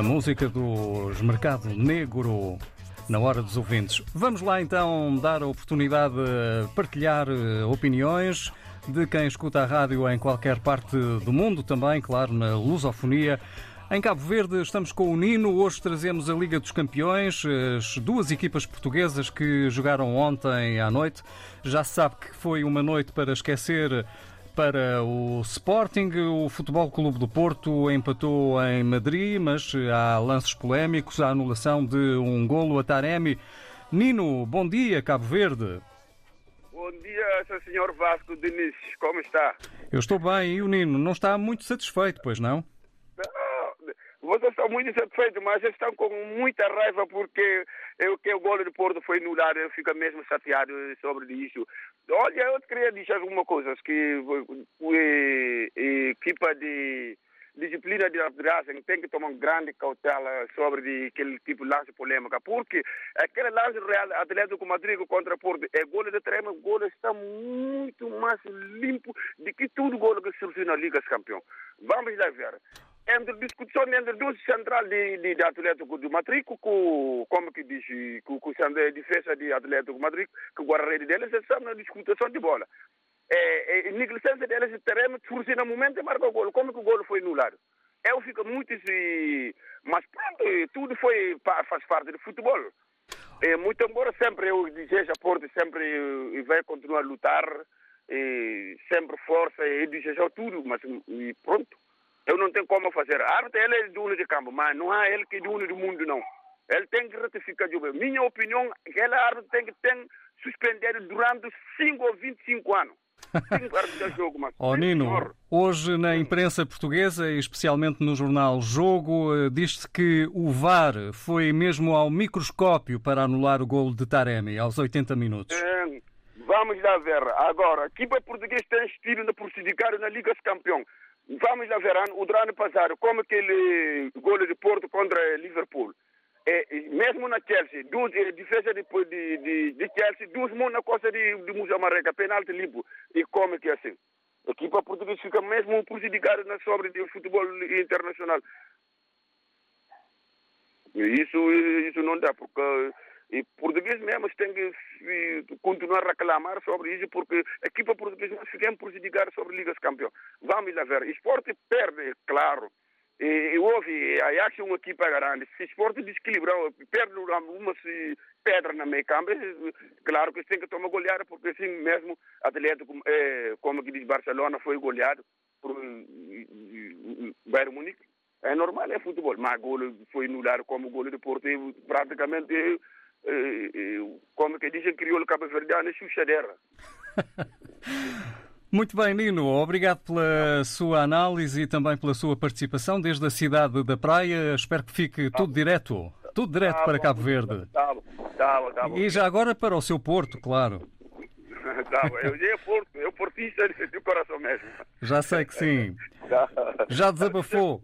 A música dos Mercado Negro na hora dos ouvintes. Vamos lá então dar a oportunidade de partilhar eh, opiniões de quem escuta a rádio em qualquer parte do mundo, também, claro, na lusofonia. Em Cabo Verde estamos com o Nino. Hoje trazemos a Liga dos Campeões, as duas equipas portuguesas que jogaram ontem à noite. Já se sabe que foi uma noite para esquecer para o Sporting. O Futebol Clube do Porto empatou em Madrid, mas há lances polémicos, a anulação de um golo a Taremi. Nino, bom dia, Cabo Verde. Bom dia, Sr. Senhor Vasco Diniz. Como está? Eu estou bem e o Nino não está muito satisfeito, pois não? Não, vocês estão muito satisfeitos, mas eles estão com muita raiva porque eu, que o gol do Porto foi anulado. Eu fico mesmo chateado sobre isso. Olha, eu queria dizer alguma coisa, que a equipa de disciplina de arbitragem tem que tomar grande cautela sobre aquele tipo de lance polêmica, porque aquele lance real Atlético Madrid contra Porto é gol de trema, o gol está muito mais limpo do que tudo gol que surgiu na Liga dos Campeões. Vamos lá ver. Entre discussão entre dois central de, de, de Atlético de Madrid, com, como que diz, com, com a defesa de Atlético de Madrid, que guarda-rede deles está na discussão de bola. É, é, negligência deles de terreno, surgiu no momento e marca o gol. Como que o gol foi anulado? Eu fico muito assim, mas pronto, tudo foi, faz parte do futebol. É, muito embora sempre eu desejo a Porto sempre e vai continuar a lutar, e sempre força e desejo tudo, mas e pronto. Eu não tenho como fazer. A arte ele é dono de campo, mas não é ele que é dono do mundo, não. Ele tem que ratificar o jogo. Minha opinião, aquela arte tem que ter suspendido durante 5 ou 25 anos. oh, Nino, hoje na imprensa portuguesa, e especialmente no jornal Jogo, eh, diz-se que o VAR foi mesmo ao microscópio para anular o golo de Taremi aos 80 minutos. É, vamos lá ver. Agora, a equipa portuguesa tem estilo de prejudicar na Liga dos Campeões. Vamos lá ver, o ano passado, como aquele golo de Porto contra Liverpool. É, mesmo na Chelsea, duas, é, defesa de, de, de, de Chelsea, duas mãos na costa de, de Musamarreca, penalti limpo. E como que é assim? A equipa portuguesa fica mesmo prejudicada na sobre do futebol internacional. Isso, isso não dá, porque e português mesmo tem que continuar a reclamar sobre isso, porque a equipa portuguesa fica prejudicada sobre a Liga dos Campeões. Vamos lá ver. Esporte perde, claro. E, houve, a Ajax é uma equipa grande. Se o esporte desequilibrou, perde uma pedra na meia campo, claro que tem que tomar goleada, porque assim mesmo Atlético, é, como que diz Barcelona, foi goleado por Bayern Munique. É normal, é futebol. Mas o gol foi anulado como o gol de Porto, praticamente, como que dizem, crioulo cabo-verdiano, é chuchadeira. Muito bem, Nino. Obrigado pela sua análise e também pela sua participação desde a cidade da Praia. Espero que fique tudo direto, tudo direto Tá para Cabo Verde. Tá bom, tá bom, tá bom. E já agora para o seu Porto, claro. Tá. Eu já Porto, eu portista de coração mesmo. Já sei que sim. Tá. Já desabafou.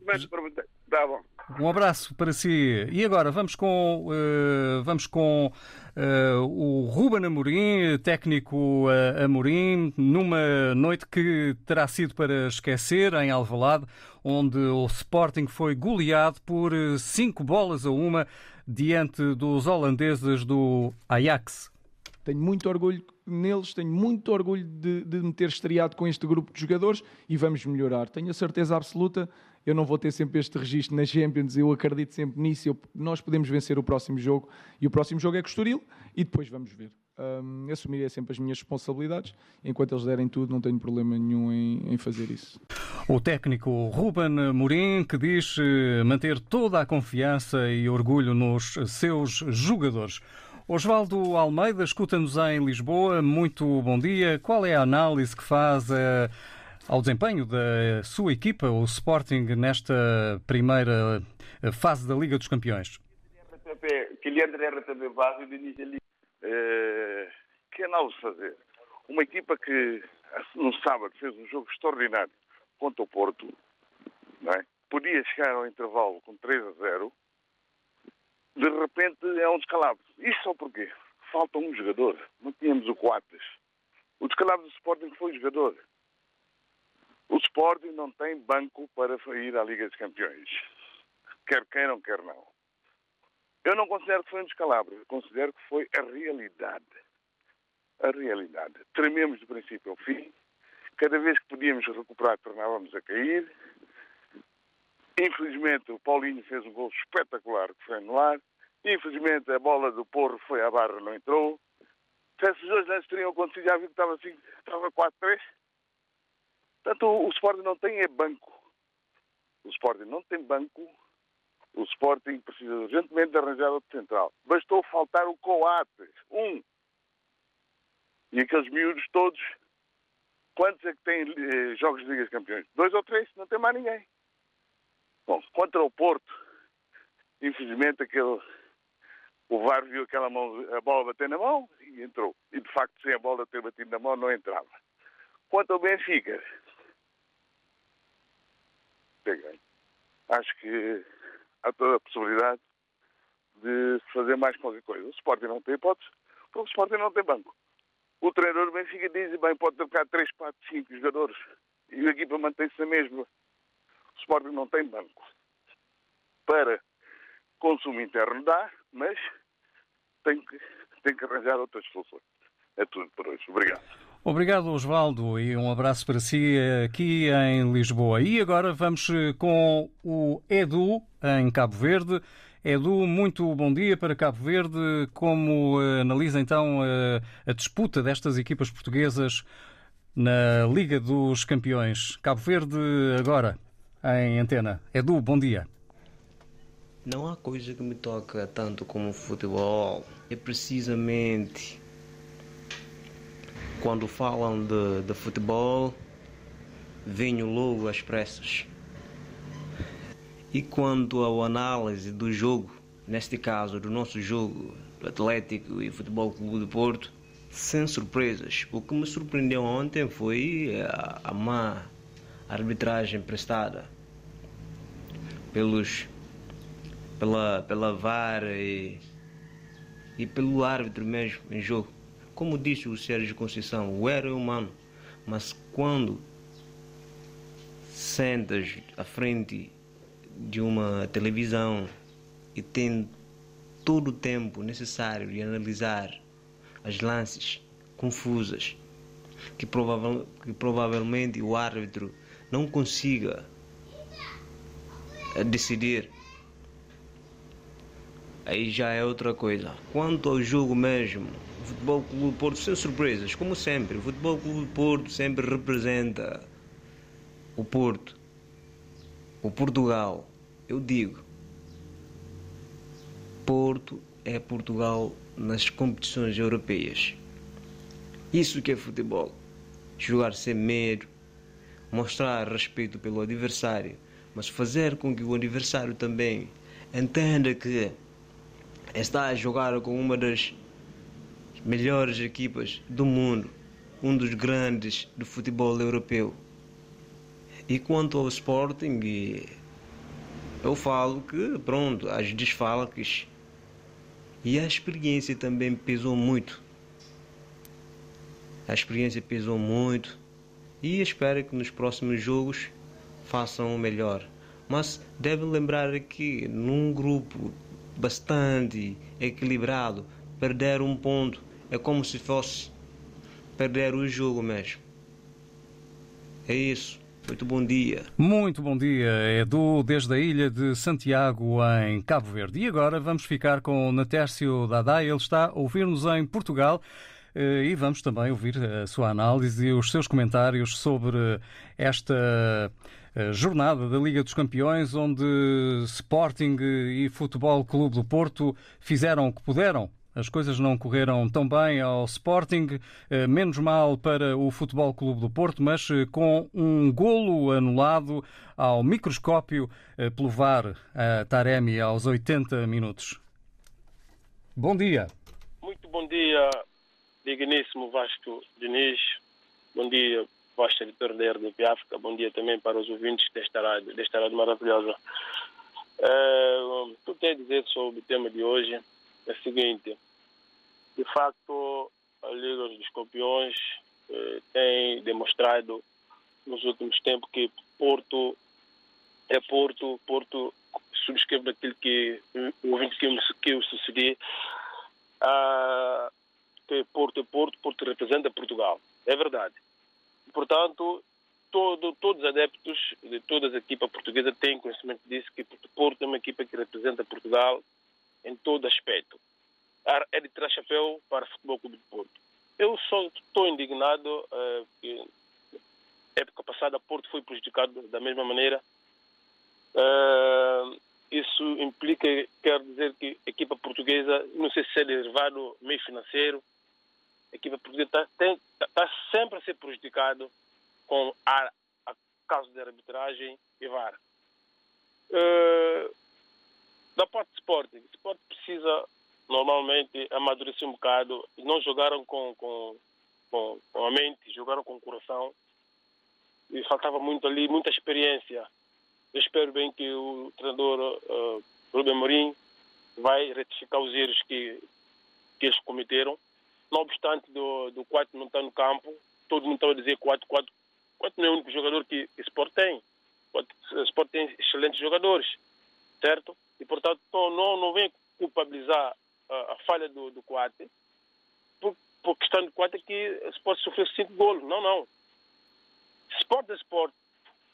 Tá bom. Um abraço para si. E agora vamos com, eh, vamos com eh, o Ruben Amorim, técnico eh, Amorim, numa noite que terá sido para esquecer em Alvalade, onde o Sporting foi goleado por 5 bolas a uma diante dos holandeses do Ajax. Tenho muito orgulho neles, tenho muito orgulho de, de me ter estreado com este grupo de jogadores e vamos melhorar. Tenho a certeza absoluta, eu não vou ter sempre este registro na Champions, eu acredito sempre nisso. Eu, nós podemos vencer o próximo jogo e o próximo jogo é com Estoril e depois vamos ver. Um, assumirei sempre as minhas responsabilidades. Enquanto eles derem tudo, não tenho problema nenhum em, em fazer isso. O técnico Ruben Morim, que diz eh, manter toda a confiança e orgulho nos seus jogadores. Osvaldo Almeida, escuta-nos em Lisboa. Muito bom dia. Qual é a análise que faz eh, ao desempenho da sua equipa, o Sporting, nesta primeira eh, fase da Liga dos Campeões? Eh, que análise fazer? Uma equipa que no sábado fez um jogo extraordinário contra o Porto, é? podia chegar ao intervalo com 3 a 0, de repente é um descalabro. Isto só porquê? Falta um jogador. Não tínhamos o Coates. O descalabro do Sporting foi o jogador. O Sporting não tem banco para ir à Liga dos Campeões. Quer queiram, quer não. Eu não considero que foi um descalabro. Eu considero que foi a realidade. A realidade. Trememos do princípio ao fim. Cada vez que podíamos recuperar, tornávamos a cair. Infelizmente, o Paulinho fez um gol espetacular que foi anular. Infelizmente, a bola do Porro foi à barra, não entrou. Se esses dois lances teriam acontecido, já vi que estava, assim, estava 4-3. Portanto, o, Sporting não tem é banco. O Sporting não tem banco. O Sporting precisa urgentemente de arranjar outro central. Bastou faltar o Coates. Um. E aqueles miúdos todos. Quantos é que têm eh, jogos de Liga dos Campeões? Dois ou três? Não tem mais ninguém. Bom, contra o Porto, infelizmente aquele, o VAR viu aquela mão, a bola bater na mão e entrou. E de facto, sem a bola ter batido na mão, não entrava. Quanto ao Benfica, ganho. Acho que há toda a possibilidade de fazer mais qualquer coisa. O Sporting não tem hipótese, porque o Sporting não tem banco. O treinador do Benfica diz, bem, pode trocar 3, 4, 5 jogadores e a equipa mantém-se a mesma. O Sporting não tem banco. Para consumo interno dá, mas tem que, tem que arranjar outras soluções. É tudo por hoje. Obrigado. Obrigado, Osvaldo, e um abraço para si aqui em Lisboa. E agora vamos com o Edu, em Cabo Verde. Edu, muito bom dia para Cabo Verde. Como analisa então a disputa destas equipas portuguesas na Liga dos Campeões? Cabo Verde agora em antena. Edu, bom dia. Não há coisa que me toca tanto como o futebol. É precisamente quando falam de, de futebol, venho logo às pressas. E quanto à análise do jogo, neste caso do nosso jogo, do Atlético e Futebol Clube do Porto, sem surpresas. O que me surpreendeu ontem foi a, a má arbitragem prestada pelos pela pela VAR e, e pelo árbitro mesmo em jogo. Como disse o Sérgio Conceição, o erro é humano, mas quando sentas à frente de uma televisão e tem todo o tempo necessário de analisar as lances confusas que, provavel, que provavelmente o árbitro não consiga decidir aí já é outra coisa. Quanto ao jogo mesmo, o Futebol Clube Porto, sem surpresas, como sempre, o Futebol Clube Porto sempre representa o Porto, o Portugal. Eu digo, Porto é Portugal nas competições europeias. Isso que é futebol. Jogar sem medo, mostrar respeito pelo adversário, mas fazer com que o adversário também entenda que está a jogar com uma das melhores equipas do mundo, um dos grandes do futebol europeu. E quanto ao Sporting, eu falo que, pronto, as desfalques e a experiência também pesou muito. A experiência pesou muito e espero que nos próximos jogos façam o melhor. Mas devem lembrar que num grupo bastante equilibrado, perder um ponto é como se fosse perder o jogo mesmo. É isso. Muito bom dia. Muito bom dia, Edu, desde a ilha de Santiago, em Cabo Verde. E agora vamos ficar com o Natércio Dadai. Ele está a ouvir-nos em Portugal. E vamos também ouvir a sua análise e os seus comentários sobre esta jornada da Liga dos Campeões, onde Sporting e Futebol Clube do Porto fizeram o que puderam as coisas não correram tão bem ao Sporting, menos mal para o Futebol Clube do Porto, mas com um golo anulado ao microscópio pelo VAR a Taremi aos 80 minutos. Bom dia. Muito bom dia, digníssimo Vasco Diniz. Bom dia, Vasco editor da RDP África. Bom dia também para os ouvintes desta rádio, desta rádio maravilhosa. Uh, o que eu dizer sobre o tema de hoje é o seguinte. De facto, a Liga dos Campeões eh, tem demonstrado nos últimos tempos que Porto é Porto, Porto subscreve daquilo que o ouvinte que, que eu sucedi, ah, que Porto é Porto, Porto representa Portugal. É verdade. Portanto, todo, todos os adeptos de todas as equipas portuguesas têm conhecimento disso, que Porto é uma equipa que representa Portugal em todo aspecto é de tirar chapéu para o Futebol Clube de Porto. Eu só estou indignado uh, que época passada Porto foi prejudicado da mesma maneira. Uh, isso implica, quer dizer que a equipa portuguesa, não sei se é derivado meio financeiro, a equipa portuguesa está tá sempre a ser prejudicado com a, a causa de arbitragem e VAR. Uh, da parte de Sporting, o Sporting precisa normalmente amadurecer um bocado. Não jogaram com, com, com, com a mente, jogaram com o coração. E faltava muito ali, muita experiência. Eu espero bem que o treinador uh, Rubem Mourinho vai retificar os erros que, que eles cometeram. Não obstante do, do 4 não estar no campo, todo mundo estava a dizer 4, 4, 4 não é o único jogador que o Sport tem. O Sport tem excelentes jogadores, certo? E, portanto, não, não, vem culpabilizar a, a falha do, do 4 por, por questão do 4 que o Sport sofreu 5 golos. Não, não. Sport é Sport.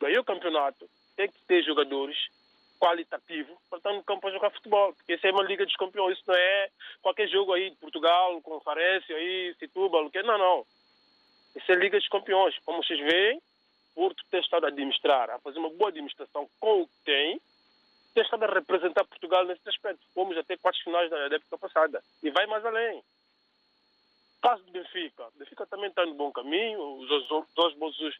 Ganhou o campeonato, tem que ter jogadores qualitativo para estar no campo a jogar futebol. Porque isso é uma Liga dos Campeões, isso não é qualquer jogo aí de Portugal, Conferência, aí, Setúbal, que não, não. Isso é Liga dos Campeões. Como vocês veem, Porto tem estado a administrar, a fazer uma boa administração com o que tem, tem estado a representar Portugal nesse aspecto. Fomos até quartos finais da época passada. E vai mais além. Caso do Benfica, Benfica também está no bom caminho, os dois Jesus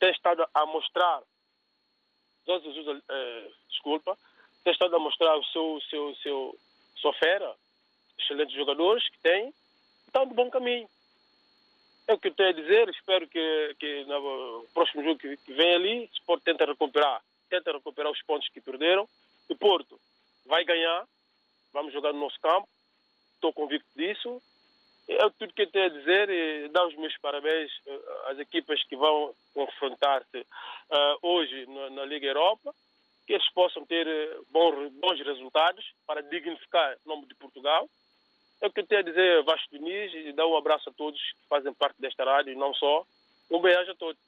têm estado a mostrar Jorge Jesus, eh, desculpa, tem estado a mostrar o seu, seu, seu, sua fera, excelentes jogadores que tem, estão de bom caminho. É o que eu tenho a dizer, espero que, que no próximo jogo que, que vem ali, o Sport tenta recuperar, tenta recuperar os pontos que perderam, e Porto vai ganhar, vamos jogar no nosso campo, estou convicto disso, é tudo que eu tenho a dizer e dar os meus parabéns eh, às equipas que vão confrontar-se uh, hoje na, na, Liga Europa, que eles possam ter eh, bons, bons resultados para dignificar o nome de Portugal. É o que eu tenho a dizer, Vasco Diniz, e dar um abraço a todos que fazem parte desta rádio e não só. Um beijo a todos.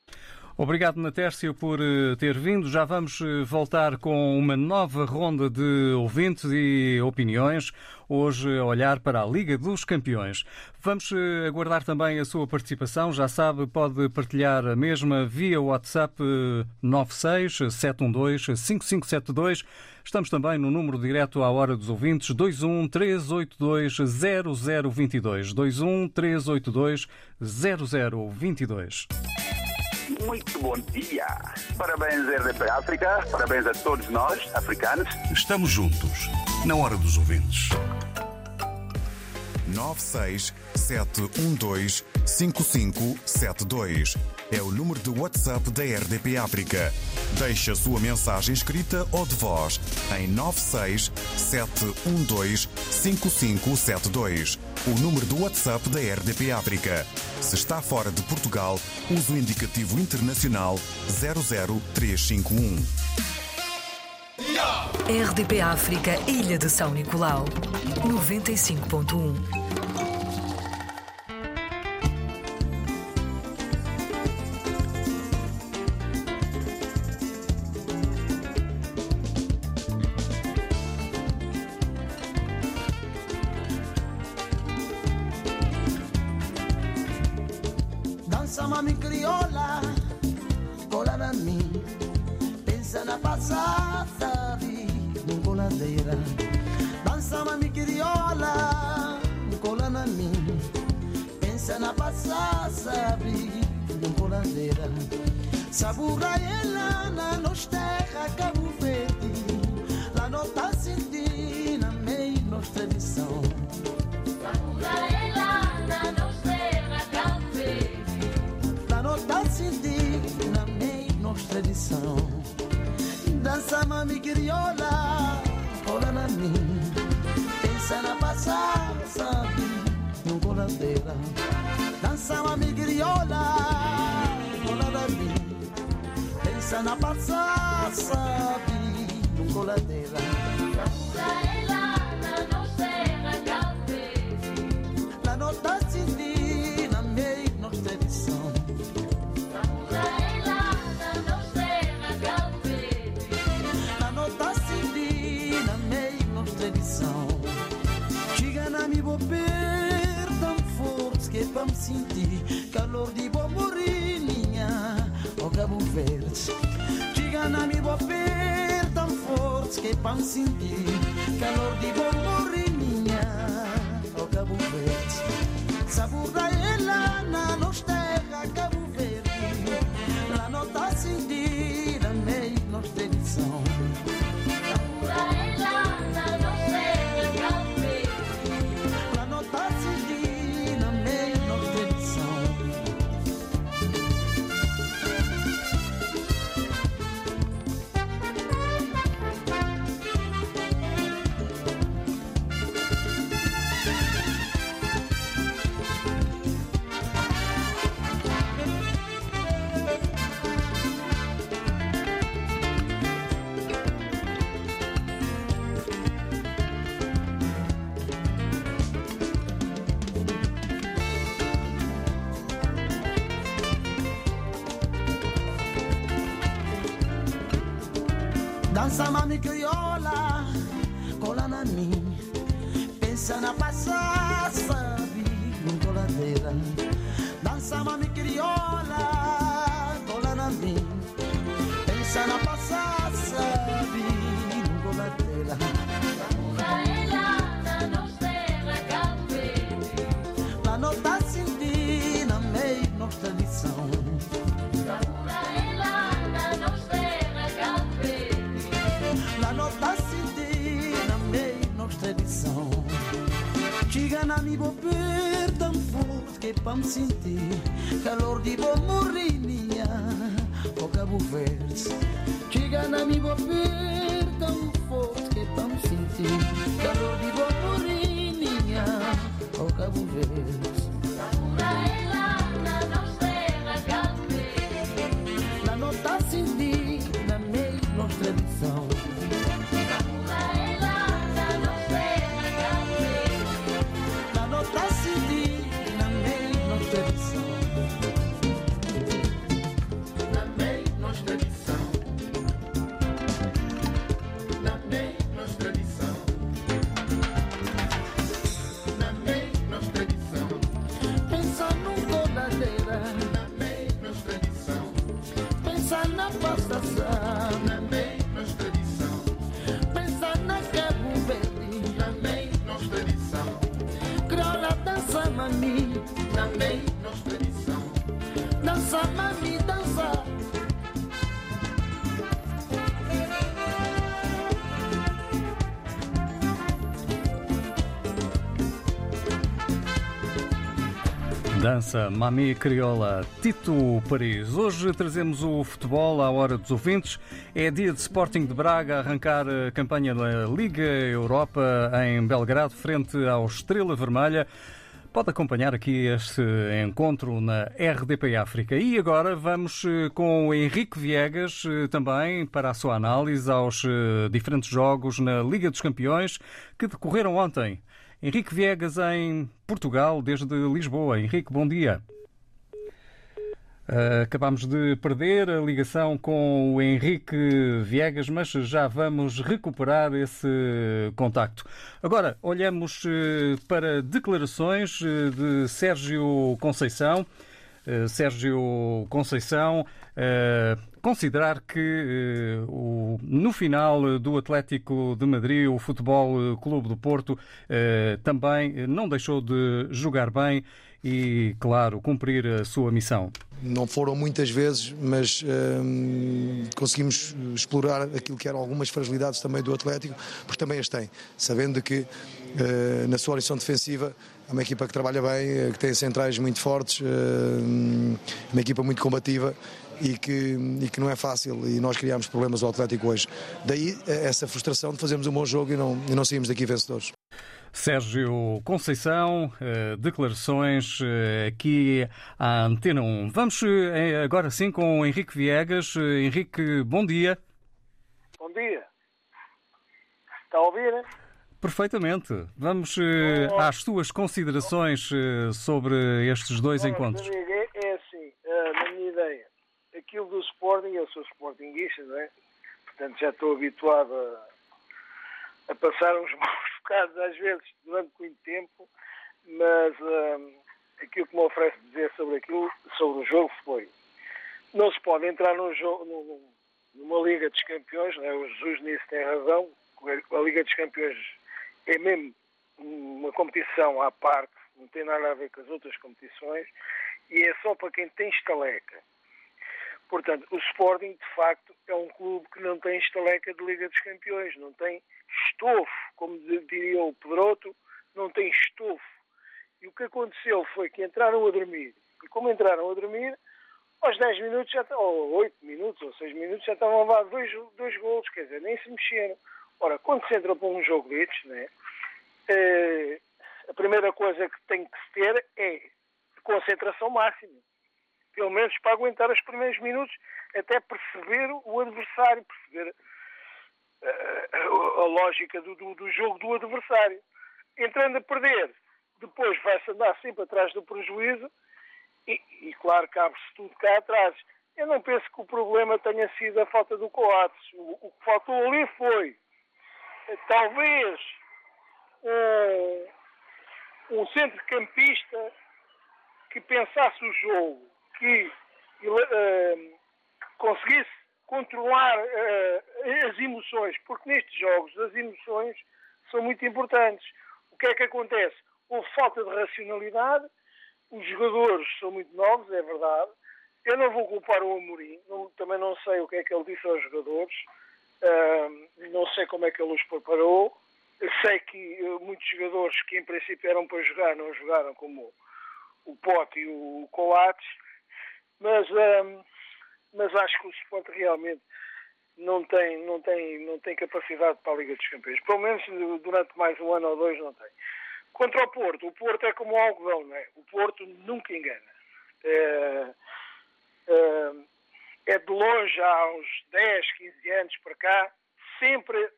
Obrigado, Natércio, por ter vindo. Já vamos voltar com uma nova ronda de ouvintes e opiniões. Hoje, a olhar para a Liga dos Campeões. Vamos eh, aguardar também a sua participação. Já sabe, pode partilhar a mesma via WhatsApp 96 712 5572. Estamos também no número direto à hora dos ouvintes 21 382 0022. 21 382 0022. Muito bom dia. Parabéns, RDP África. Parabéns a todos nós, africanos. Estamos juntos, na hora dos ouvintes. 967125572 é o número de WhatsApp da RDP África. Deixe a sua mensagem escrita ou de voz em 967125572. O número do WhatsApp da RDP África. Se está fora de Portugal, use o indicativo internacional 00351. RDP África, Ilha de São Nicolau, 95.1. mami crioula, cola na mim, pensa na passada, sabe, no coladeira. Sentir calor de bom morinha o Cabo Verde. Chega na mi bober tão forte que pra me sentir calor de bom morinha o Cabo Verde. Sabor da ela na nos Chega na Dança Mami Crioula Tito Paris. Hoje trazemos o futebol à hora dos ouvintes. É dia de Sporting de Braga arrancar a campanha da Liga Europa em Belgrado, frente ao Estrela Vermelha. Pode acompanhar aqui este encontro na RDP África. E agora vamos eh, com o Henrique Viegas eh, também para a sua análise aos eh, diferentes jogos na Liga dos Campeões que decorreram ontem. Henrique Viegas em Portugal, desde Lisboa. Henrique, bom dia. Uh, Acabámos de perder a ligação com o Henrique Viegas, mas já vamos recuperar esse contacto. Agora, olhamos uh, para declarações uh, de Sérgio Conceição. Sérgio Conceição considerar que o, no final do Atlético de Madrid, o Futebol Clube do Porto também não deixou de jogar bem e, claro, cumprir a sua missão. Não foram muitas vezes, mas hum, conseguimos explorar aquilo que eram algumas fragilidades também do Atlético, porque também as tem, sabendo que na sua orientação defensiva é uma equipa que trabalha bem, que tem centrais muito fortes, uh, uma equipa muito combativa e que, e que não é fácil e nós criamos problemas ao Atlético hoje. Daí essa frustração de fazermos um bom jogo e não, e não saímos daqui vencedores. Sérgio Conceição, declarações aqui à Antena 1. Vamos agora sim com o Henrique Viegas. Henrique, bom dia. Bom dia. Está a ouvir? Perfeitamente. Vamos oh. às suas considerações sobre estes dois encontros. Amigo, é, é assim, na minha ideia, aquilo do Sporting, eu sou Sportingista, não é? Portanto, já estou habituado a, a passar uns maus bocados, às vezes, durante muito tempo, mas hum, aquilo que me oferece dizer sobre aquilo, sobre o jogo, foi não se pode entrar num jogo, num, numa Liga dos Campeões, é? o Jesus nisso tem razão, a Liga dos Campeões é mesmo uma competição à parte, não tem nada a ver com as outras competições, e é só para quem tem estaleca. Portanto, o Sporting, de facto, é um clube que não tem estaleca de Liga dos Campeões, não tem estofo, como diria o Pedroto, não tem estofo. E o que aconteceu foi que entraram a dormir. E como entraram a dormir, aos 10 minutos, já, ou 8 minutos, ou 6 minutos, já estavam a levar dois, dois golos, quer dizer, nem se mexeram. Ora, quando se entra para um jogo destes, né, eh, a primeira coisa que tem que ter é concentração máxima. Pelo menos para aguentar os primeiros minutos, até perceber o adversário, perceber uh, a, a lógica do, do, do, jogo do adversário. Entrando a perder, depois vai-se andar sempre atrás do prejuízo e, e claro, cabe-se tudo cá atrás. eu não penso que o problema tenha sido a falta do Coates. O, o que faltou ali foi, eh, talvez, um, um centrocampista que pensasse o jogo, que uh, conseguisse controlar uh, as emoções, porque nestes jogos as emoções são muito importantes. O que é que acontece? Houve falta de racionalidade, os jogadores são muito novos, é verdade. Eu não vou culpar o Amorim, não, também não sei o que é que ele disse aos jogadores, uh, não sei como é que ele os preparou. Sei que muitos jogadores que em princípio eram para jogar não jogaram, como o Pote e o Coates, mas, um, mas acho que o Sport realmente não tem, não, tem, não tem capacidade para a Liga dos Campeões. Pelo menos durante mais um ano ou dois não tem. Contra o Porto, o Porto é como o algodão, não é? O Porto nunca engana. É, é, é de longe há uns 10, 15 anos para cá, sempre,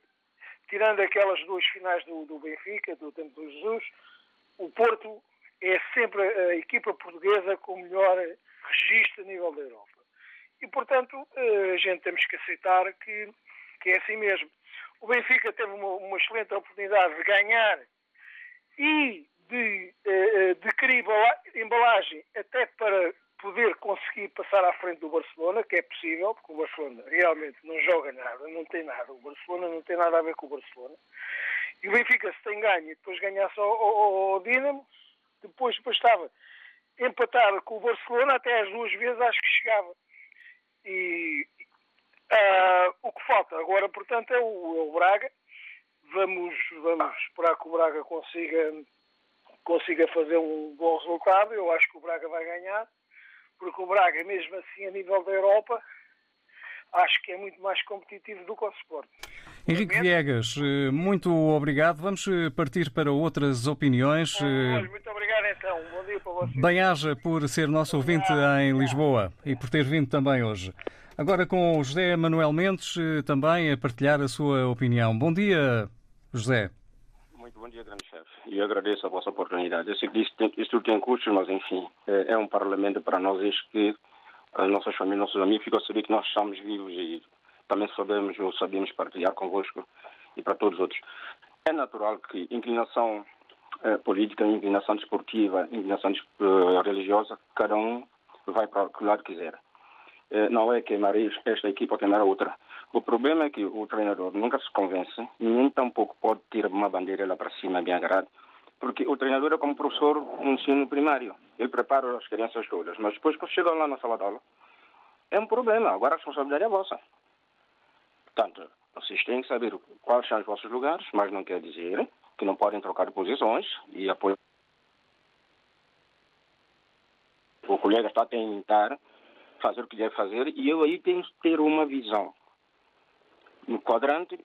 tirando aquelas duas finais do, do Benfica, do tempo do Jesus, o Porto é sempre a equipa portuguesa com melhor registro a nível da Europa. E, portanto, a gente temos que aceitar que, que é assim mesmo. O Benfica teve uma, uma excelente oportunidade de ganhar e de, de querer embalagem até para poder conseguir passar à frente do Barcelona, que é possível, porque o Barcelona realmente não joga nada, não tem nada. O Barcelona não tem nada a ver com o Barcelona. E o Benfica, se tem ganho e depois ganhasse ao, ao Dinamo, depois bastava empatar com o Barcelona, até as duas vezes acho que chegava. E uh, o que falta agora, portanto, é o, é o, Braga. Vamos, vamos esperar que o Braga consiga, consiga fazer um bom resultado. Eu acho que o Braga vai ganhar, porque o Braga, mesmo assim, a nível da Europa, acho que é muito mais competitivo do que o Sport. Henrique Viegas, muito obrigado. Vamos partir para outras opiniões. Ah, muito obrigado então. Bom dia para vocês. Bem-aja por ser nosso ouvinte em Lisboa e por ter vindo também hoje. Agora com o José Manuel Mendes também a partilhar a sua opinião. Bom dia, José. Muito bom dia, grande chefe. E agradeço a vossa oportunidade. Eu sei que isto, isto tem custos, mas enfim, é, é um parlamento para nós este que as nossas famílias, nossos amigos ficam a saber que nós estamos vivos e também sabemos ou sabemos partilhar convosco e para todos os outros. É natural que inclinação eh, política, inclinação desportiva, inclinação eh, religiosa, cada um vai para o que lado quiser. Eh, não é queimar esta equipa ou queimar a outra. O problema é que o treinador nunca se convence, nem tampouco pode tirar uma bandeira lá para cima bem agrado, porque o treinador é como professor no ensino primário. Ele prepara as crianças todas, mas depois quando chegam lá na sala de aula, é um problema. Agora a responsabilidade é vossa. Portanto, vocês têm que saber quais são os vossos lugares, mas não quer dizer que não podem trocar posições e apoiar. O colega está a tentar fazer o que deve fazer e eu aí tenho que ter uma visão. No quadrante,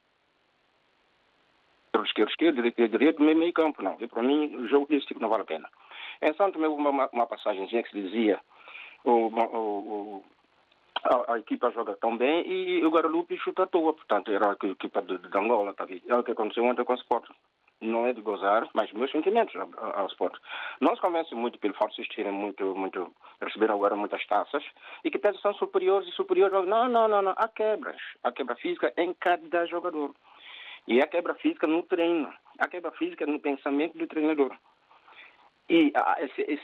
esquerdo, esquerdo, direito, direito, meio, meio campo, não. E para mim, o jogo desse tipo não vale a pena. Em Santo houve uma, uma passagem que se dizia o, o, o a, a, equipa joga tão bem e o Guadalupe chuta à toa. Portanto, era a equipa de, de Angola, tá É o que aconteceu ontem com o Sport. Não é de gozar, mas meus sentimentos ao, Sport. Não se convence muito pelo fato de existirem muito, muito, receberam agora muitas taças e que até são superiores e superiores. Não, não, não, não. Há quebras. Há quebra física em cada jogador. E há quebra física no treino. Há quebra física no pensamento do treinador. E ah,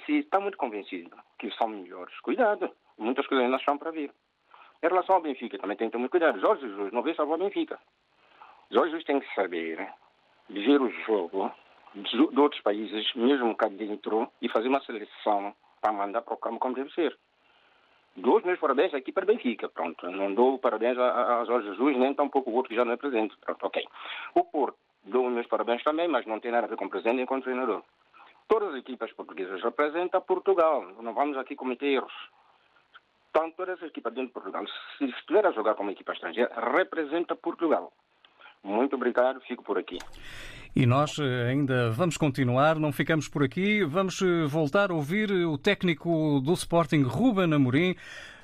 se está muito convencido que são melhores, cuidado. Muitas coisas ainda estão para vir. Em relação ao Benfica, também tem que ter muito cuidado. Jorge Jesus não vê salvar o Benfica. Jorge Jesus tem que saber ver o jogo de outros países, mesmo cá dentro, e fazer uma seleção para mandar para o campo como deve ser. Dou os meus parabéns aqui para o Benfica, pronto. Não dou parabéns a, a Jorge Jesus, nem tampouco o outro que já não é presente. Pronto, ok. O Porto, dou os meus parabéns também, mas não tem nada a ver com o presidente nem com o treinador. Todas as equipas portuguesas representam Portugal. Não vamos aqui cometer erros. Então, todas as equipas dentro de Portugal, se estiver a jogar como equipa estrangeira, representa Portugal. Muito obrigado, fico por aqui. E nós ainda vamos continuar, não ficamos por aqui. Vamos voltar a ouvir o técnico do Sporting, Ruben Amorim.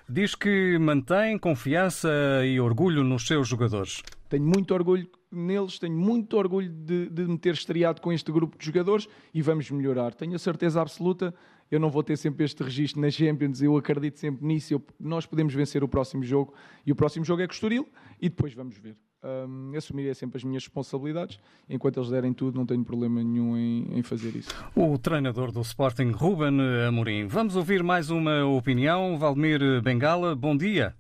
Diz que mantém confiança e orgulho nos seus jogadores. Tenho muito orgulho neles, tenho muito orgulho de, de me ter estreado com este grupo de jogadores e vamos melhorar. Tenho a certeza absoluta Eu não vou ter sempre este registro na Champions, eu acredito sempre nisso. Eu- nós podemos vencer o próximo jogo e o próximo jogo é Estoril e depois vamos ver. Hum, assumirei sempre as minhas responsabilidades. Enquanto eles derem tudo, não tenho problema nenhum em, em fazer isso. O treinador do Sporting, Ruben Amorim. Vamos ouvir mais uma opinião. Valdemir Bengala, bom dia.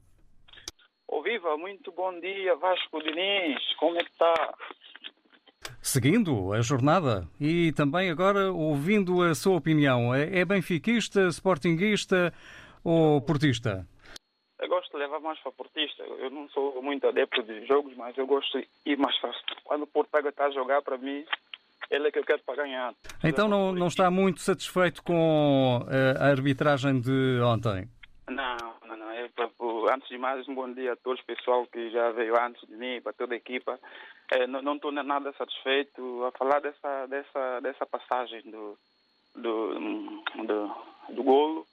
Ô Viva, muito bom dia, Vasco Diniz, como é que está? Seguindo a jornada e também agora ouvindo a sua opinião, é é benfiquista, sportinguista ou portista? Eu gosto de levar mais para portista, eu não sou muito adepto de jogos, mas eu gosto de ir mais fácil. Quando o Portugal está a jogar para mim, ele é que eu quero para ganhar. Então não, não está muito satisfeito com eh, a arbitragem de ontem? Não, não, não. Pra- antes de mais, um bom dia a todos, pessoal que já veio antes de mim, para toda a equipa. É, não não estou nada satisfeito a falar dessa, dessa, dessa passagem do, do, do, do golo.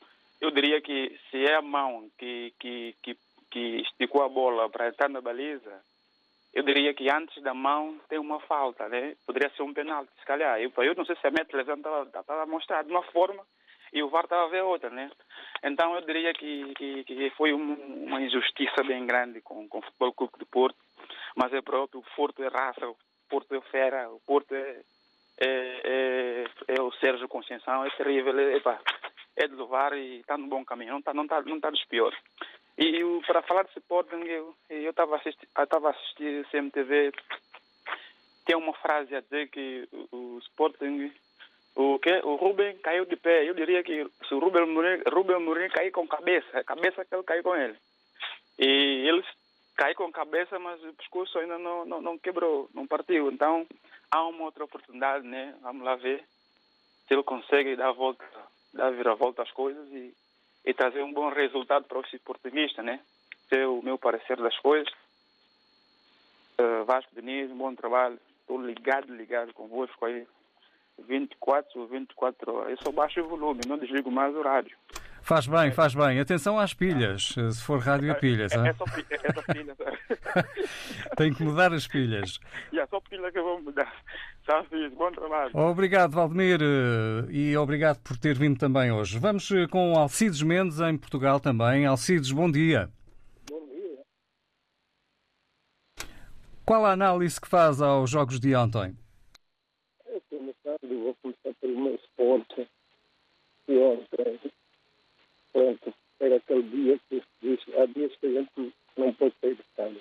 Eu diria que se é a mão que, que, que, que esticou a bola para entrar na baliza, eu diria que antes da mão tem uma falta, né? Poderia ser um penalti, se calhar. Eu, eu não sei se a minha estava a mostrar de uma forma e o VAR estava a ver outra, né? Então eu diria que, que, que foi um- uma injustiça bem grande com, com o Futebol Clube de Porto, mas é próprio, o Porto é raça, o Porto é fera, o Porto é, é, é, é o Sérgio Conceição, é terrível, é, epá, é de louvar e está no bom caminho, não está não tá, não tá dos piores. E o- para falar de Sporting, eu eu estava assisti- eu a assistir CMTV, tem uma frase a dizer que o, o Sporting, o que o Ruben caiu de pé. Eu diria que se o Ruben Mourinho, Ruben Mourinho cair com cabeça, a cabeça que ele caiu com ele. E ele caiu com cabeça, mas o pescoço ainda não, não, não quebrou, não partiu. Então há uma outra oportunidade, né? Vamos lá ver se ele consegue dar a volta, dar a viravolta às coisas e, e trazer um bom resultado para os portuguistas, né? É o meu parecer das coisas. Uh, Vasco Diniz, um bom trabalho. Estou ligado, ligado convosco aí. 24 ou 24 horas. Eu só baixo o volume, não desligo mais o rádio. Faz bem, faz bem. Atenção às pilhas, se for rádio a pilhas. É, é só, é só pilha. Tem que mudar as pilhas. é só pilha que eu vou mudar. Tá, filho? Bom trabalho. Obrigado, Valdemir, eh, e obrigado por ter vindo também hoje. Vamos eh, com Alcides Mendes, em Portugal também. Alcides, bom dia. Bom dia. Qual a análise que faz aos jogos de ontem? Eu vou começar pelo meu esporte. E ontem, pronto, era aquele dia que se diz, há dias que a gente não pode sair de casa.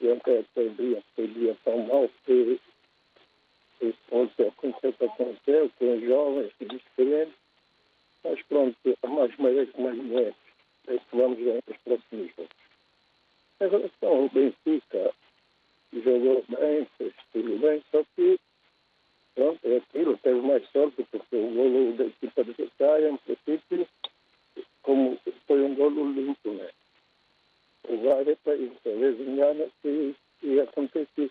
E ontem aquele dia foi dia tão mau que o esporte aconteceu o que aconteceu, com jovens, diferentes. Mas pronto, a mais merece, mais mulheres. É que vamos ver nos próximos jogos. Em relação ao Benfica, jogou bem, fez tudo bem, só que pronto, é aquilo, teve mais sorte, porque o golo da equipa Vitória, no princípio, absolutely correct. Right at the, the Louisiana Sea, we have some 50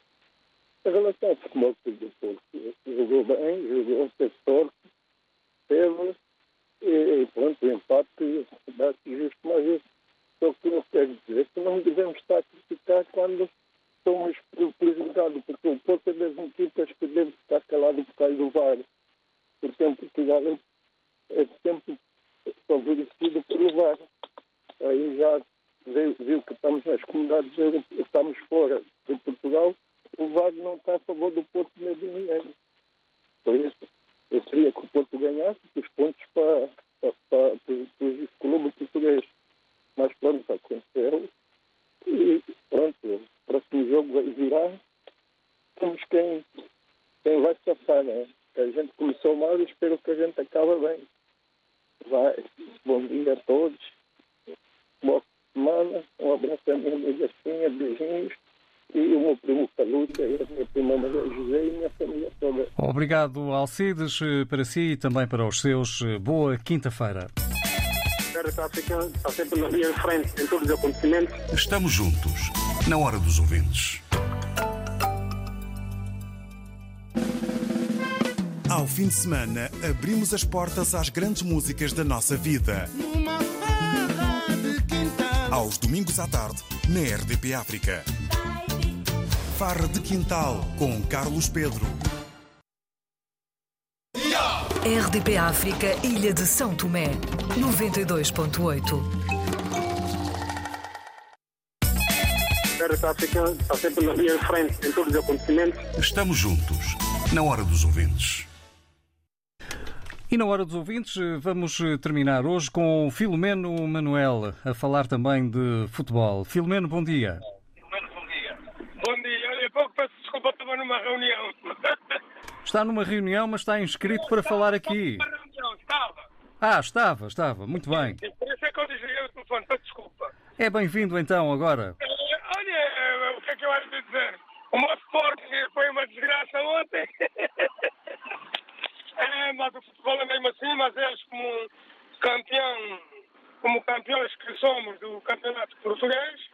Alcides, eh, para si e também para os seus. Eh, Boa quinta-feira. A África está sempre na linha de frente em todos os acontecimentos. Estamos juntos, na hora dos ouvintes. Ao fim de semana, abrimos as portas às grandes músicas da nossa vida. Aos domingos à tarde, na RDP África. Farra de Quintal, com Carlos Pedro. RDP África, Ilha de São Tomé, 92.8. A África está sempre na linha de frente em todos os acontecimentos. Estamos juntos, na hora dos ouvintes. E na hora dos ouvintes, vamos terminar hoje com Filomeno Manuel a falar também de futebol. Filomeno, bom dia. Bom dia, olha, pouco peço desculpa, estava numa reunião. Está numa reunião, mas está inscrito para falar aqui. Numa reunião, estava. Ah, estava, estava. Muito bem. Por isso é que eu desliguei o telefone, peço desculpa. É bem-vindo então agora. Eh, Olha, eh, o que é que eu acho de dizer? O meu Sporting foi uma desgraça ontem. É, mas o futebol é mesmo assim, mas eles como campeão, como campeões que somos do campeonato português,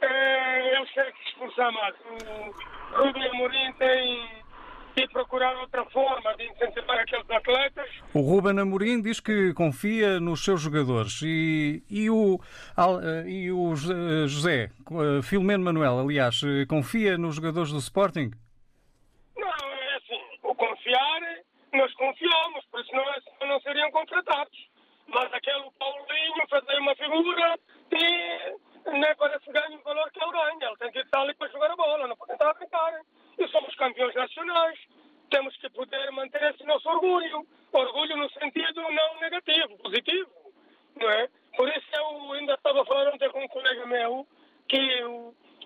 eh, eles têm que esforçar mais. O Rubem Amorim tem de procurar outra forma de incentivar aqueles atletas. O Ruben Amorim diz que confia nos seus jogadores e, e o, eh, e o Jo- José, eh, Filomeno Manuel, aliás, eh, confia nos jogadores do Sporting? Não, é assim, o confiar, nós confiamos, por isso não, é- não seriam contratados. Mas aquele Paulinho aí uma figura e não é para se ganhar o valor que ele ganha. Ele tem que estar ali para jogar a bola, não pode estar a brincar. E somos campeões nacionais. Temos que poder manter esse nosso orgulho. Orgulho no sentido não negativo, positivo. Não é? Por isso eu ainda estava falando ontem com um colega meu que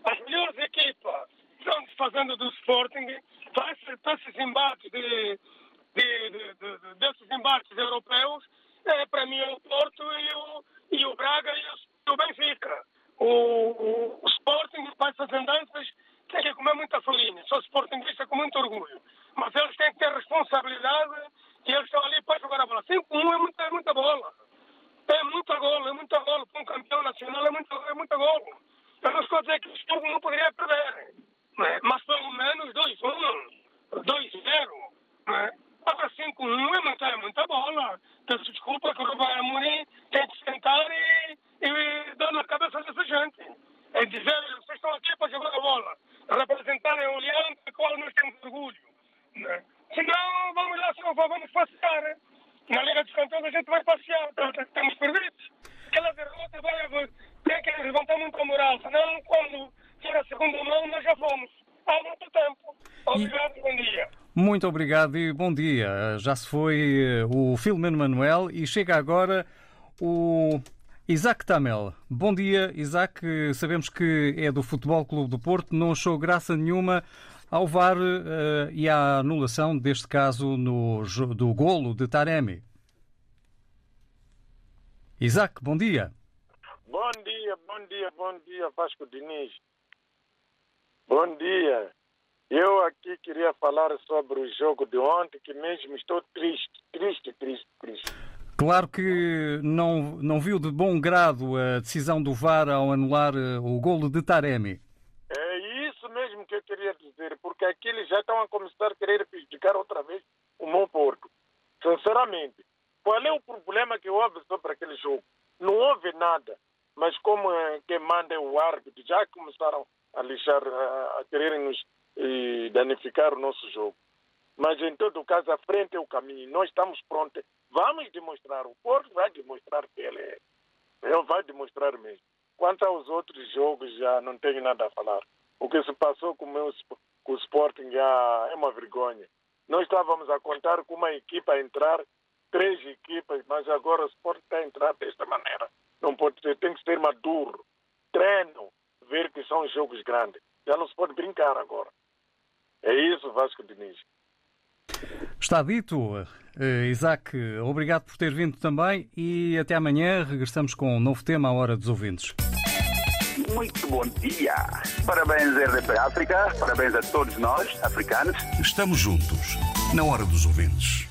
as melhores equipas estão fazendo do Sporting esses, para esses embates de, de, de- de- de- desses embates europeus é, para mim o Porto e o, e o Braga e o, o Benfica. O, o, o Sporting para essas andanças tem que comer muita farinha. Sou sportinguista com muito orgulho. Mas eles têm que ter responsabilidade e eles estão ali para jogar a bola. 5-1 é muita, é muita bola. É muita gol, é muita gol. Para um campeão nacional é muita, é muita gol. Eu não estou a dizer que o Sporting não poderia perder. não é? Mas pelo menos 2-1, 2-0. não é? Agora 5-1 é muita, é muita bola. Peço desculpa que o Ruben Amorim tem que sentar e, e dar na cabeça dessa gente. É dizer, vocês estão aqui para jogar a bola. Representarem o Leão, do qual nós temos orgulho. não é? Senão, vamos lá, senão vamos passear. Na Liga dos Campeões a gente vai passear, tá- tá- estamos perdidos. Aquela derrota vai tem que levantar muito a moral, senão quando tira a segunda mão nós já fomos. Há muito tempo. Obrigado, bom dia. Muito obrigado e bom dia. Já se foi eh, o Filomeno Manuel e chega agora o Isaac Tamel. Bom dia, Isaac. Sabemos que é do Futebol Clube do Porto. Não achou graça nenhuma ao VAR eh, e à anulação deste caso no, do golo de Taremi. Isaac, bom dia. Bom dia, bom dia, bom dia, Vasco Diniz. Bom dia. Eu aqui queria falar sobre o jogo de ontem, que mesmo estou triste, triste, triste, triste. Claro que não, não viu de bom grado a decisão do VAR ao anular eh, o golo de Taremi. É isso mesmo que eu queria dizer, porque aqui eles já estão a começar a querer prejudicar outra vez o meu Porto. Sinceramente, qual é o problema que houve sobre aquele jogo? Não houve nada, mas como é, quem manda é o árbitro, já começaram a lixar, a, a quererem nos eh, danificar o nosso jogo. Mas em todo caso, a frente é o caminho. Nós estamos prontos. Vamos demonstrar. O Porto vai demonstrar que ele é. Ele vai demonstrar mesmo. Quanto aos outros jogos, já não tenho nada a falar. O que se passou com o, meu, com o Sporting já é uma vergonha. Nós estávamos a contar com uma equipa a entrar, três equipas, mas agora o Sporting está a entrar desta maneira. Não pode ser, tem que ser maduro. Treino, ver que são jogos grandes. Já não se pode brincar agora. É isso, Vasco Diniz. Está dito. Eh, Isaac, obrigado por ter vindo também e até amanhã regressamos com um novo tema à hora dos ouvintes. Muito bom dia. Parabéns, RDP África. Parabéns a todos nós, africanos. Estamos juntos, na hora dos ouvintes.